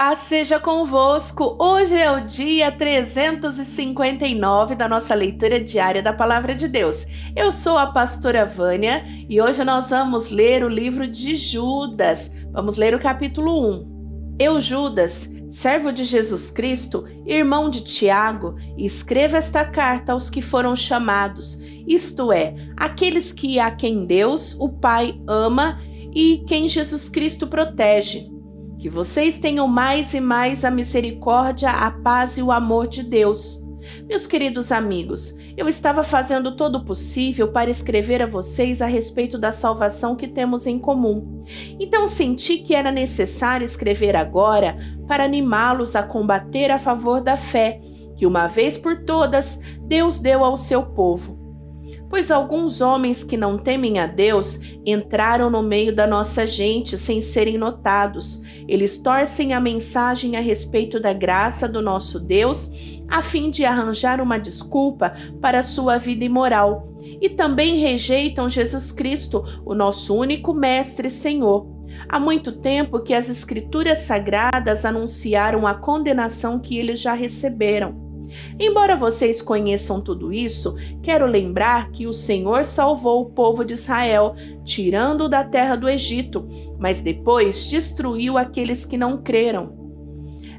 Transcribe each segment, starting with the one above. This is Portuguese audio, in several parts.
Paz seja convosco. Hoje é o dia 359 da nossa leitura diária da Palavra de Deus. Eu sou a pastora Vânia e hoje nós vamos ler o livro de Judas. Vamos ler o capítulo 1. Eu, Judas, servo de Jesus Cristo, irmão de Tiago, escreva esta carta aos que foram chamados, isto é, aqueles que a quem Deus, o Pai, ama e quem Jesus Cristo protege. Que vocês tenham mais e mais a misericórdia, a paz e o amor de Deus. Meus queridos amigos, eu estava fazendo todo o possível para escrever a vocês a respeito da salvação que temos em comum. Então senti que era necessário escrever agora para animá-los a combater a favor da fé que, uma vez por todas, Deus deu ao seu povo pois alguns homens que não temem a Deus entraram no meio da nossa gente sem serem notados. Eles torcem a mensagem a respeito da graça do nosso Deus, a fim de arranjar uma desculpa para sua vida imoral. E também rejeitam Jesus Cristo, o nosso único Mestre e Senhor. Há muito tempo que as Escrituras Sagradas anunciaram a condenação que eles já receberam. Embora vocês conheçam tudo isso, quero lembrar que o Senhor salvou o povo de Israel, tirando-o da terra do Egito, mas depois destruiu aqueles que não creram.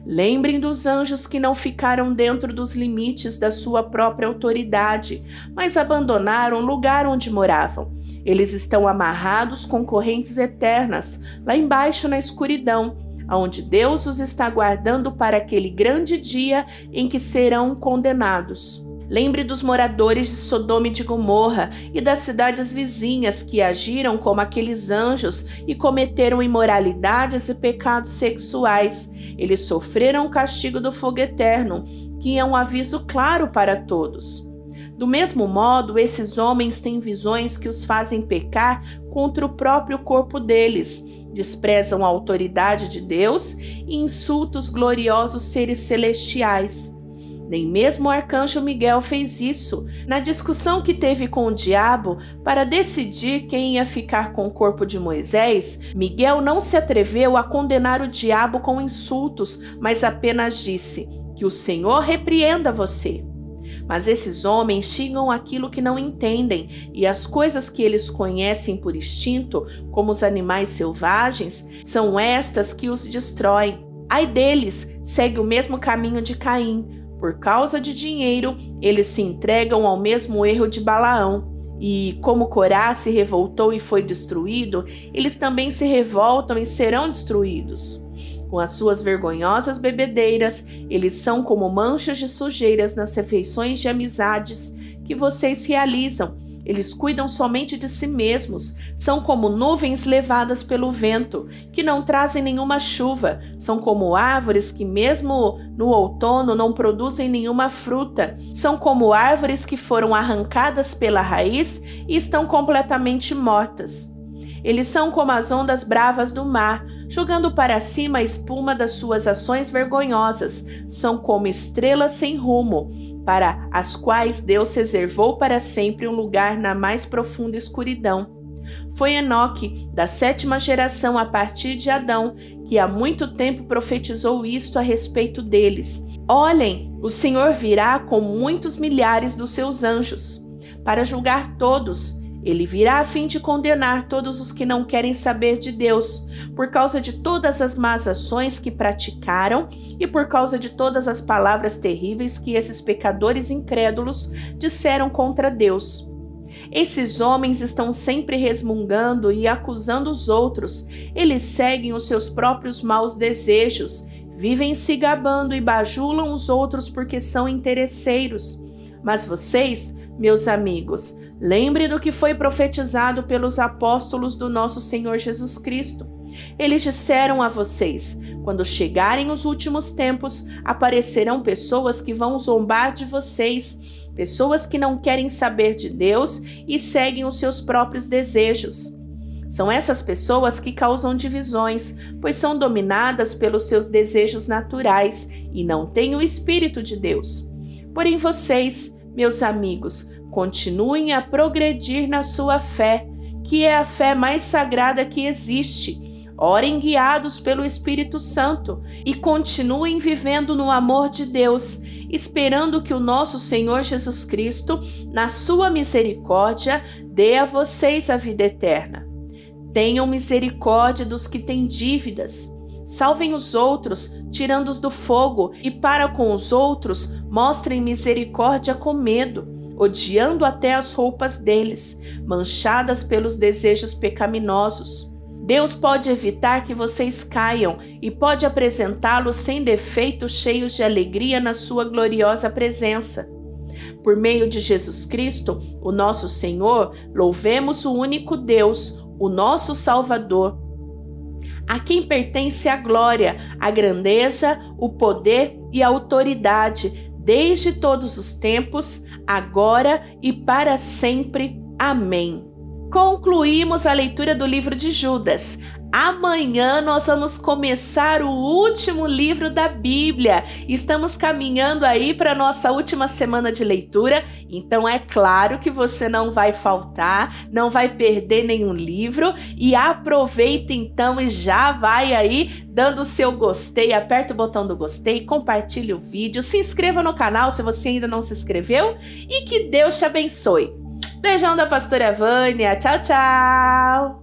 Lembrem dos anjos que não ficaram dentro dos limites da sua própria autoridade, mas abandonaram o lugar onde moravam. Eles estão amarrados com correntes eternas, lá embaixo na escuridão onde Deus os está guardando para aquele grande dia em que serão condenados. Lembre dos moradores de Sodoma e de Gomorra e das cidades vizinhas que agiram como aqueles anjos e cometeram imoralidades e pecados sexuais. Eles sofreram o castigo do fogo eterno, que é um aviso claro para todos. Do mesmo modo, esses homens têm visões que os fazem pecar contra o próprio corpo deles, desprezam a autoridade de Deus e insultam os gloriosos seres celestiais. Nem mesmo o arcanjo Miguel fez isso. Na discussão que teve com o diabo para decidir quem ia ficar com o corpo de Moisés, Miguel não se atreveu a condenar o diabo com insultos, mas apenas disse: Que o Senhor repreenda você. Mas esses homens xingam aquilo que não entendem, e as coisas que eles conhecem por instinto, como os animais selvagens, são estas que os destroem. Ai deles, segue o mesmo caminho de Caim. Por causa de dinheiro, eles se entregam ao mesmo erro de Balaão. E como Corá se revoltou e foi destruído, eles também se revoltam e serão destruídos. Com as suas vergonhosas bebedeiras, eles são como manchas de sujeiras nas refeições de amizades que vocês realizam. Eles cuidam somente de si mesmos, são como nuvens levadas pelo vento, que não trazem nenhuma chuva, são como árvores que, mesmo no outono, não produzem nenhuma fruta, são como árvores que foram arrancadas pela raiz e estão completamente mortas. Eles são como as ondas bravas do mar, jogando para cima a espuma das suas ações vergonhosas. São como estrelas sem rumo, para as quais Deus reservou para sempre um lugar na mais profunda escuridão. Foi Enoque, da sétima geração a partir de Adão, que há muito tempo profetizou isto a respeito deles. Olhem, o Senhor virá com muitos milhares dos seus anjos, para julgar todos ele virá a fim de condenar todos os que não querem saber de Deus, por causa de todas as más ações que praticaram e por causa de todas as palavras terríveis que esses pecadores incrédulos disseram contra Deus. Esses homens estão sempre resmungando e acusando os outros, eles seguem os seus próprios maus desejos, vivem se gabando e bajulam os outros porque são interesseiros. Mas vocês, meus amigos, Lembre do que foi profetizado pelos apóstolos do nosso Senhor Jesus Cristo. Eles disseram a vocês: quando chegarem os últimos tempos, aparecerão pessoas que vão zombar de vocês, pessoas que não querem saber de Deus e seguem os seus próprios desejos. São essas pessoas que causam divisões, pois são dominadas pelos seus desejos naturais e não têm o Espírito de Deus. Porém, vocês, meus amigos, Continuem a progredir na sua fé, que é a fé mais sagrada que existe. Orem guiados pelo Espírito Santo e continuem vivendo no amor de Deus, esperando que o nosso Senhor Jesus Cristo, na sua misericórdia, dê a vocês a vida eterna. Tenham misericórdia dos que têm dívidas. Salvem os outros, tirando-os do fogo, e para com os outros mostrem misericórdia com medo, odiando até as roupas deles, manchadas pelos desejos pecaminosos. Deus pode evitar que vocês caiam e pode apresentá-los sem defeito, cheios de alegria na sua gloriosa presença. Por meio de Jesus Cristo, o nosso Senhor, louvemos o único Deus, o nosso Salvador, a quem pertence a glória, a grandeza, o poder e a autoridade, desde todos os tempos, agora e para sempre. Amém concluímos a leitura do livro de Judas. Amanhã nós vamos começar o último livro da Bíblia. Estamos caminhando aí para nossa última semana de leitura, então é claro que você não vai faltar, não vai perder nenhum livro e aproveita então e já vai aí dando o seu gostei, aperta o botão do gostei, compartilhe o vídeo, se inscreva no canal se você ainda não se inscreveu e que Deus te abençoe. Beijão da pastora Vânia. Tchau, tchau!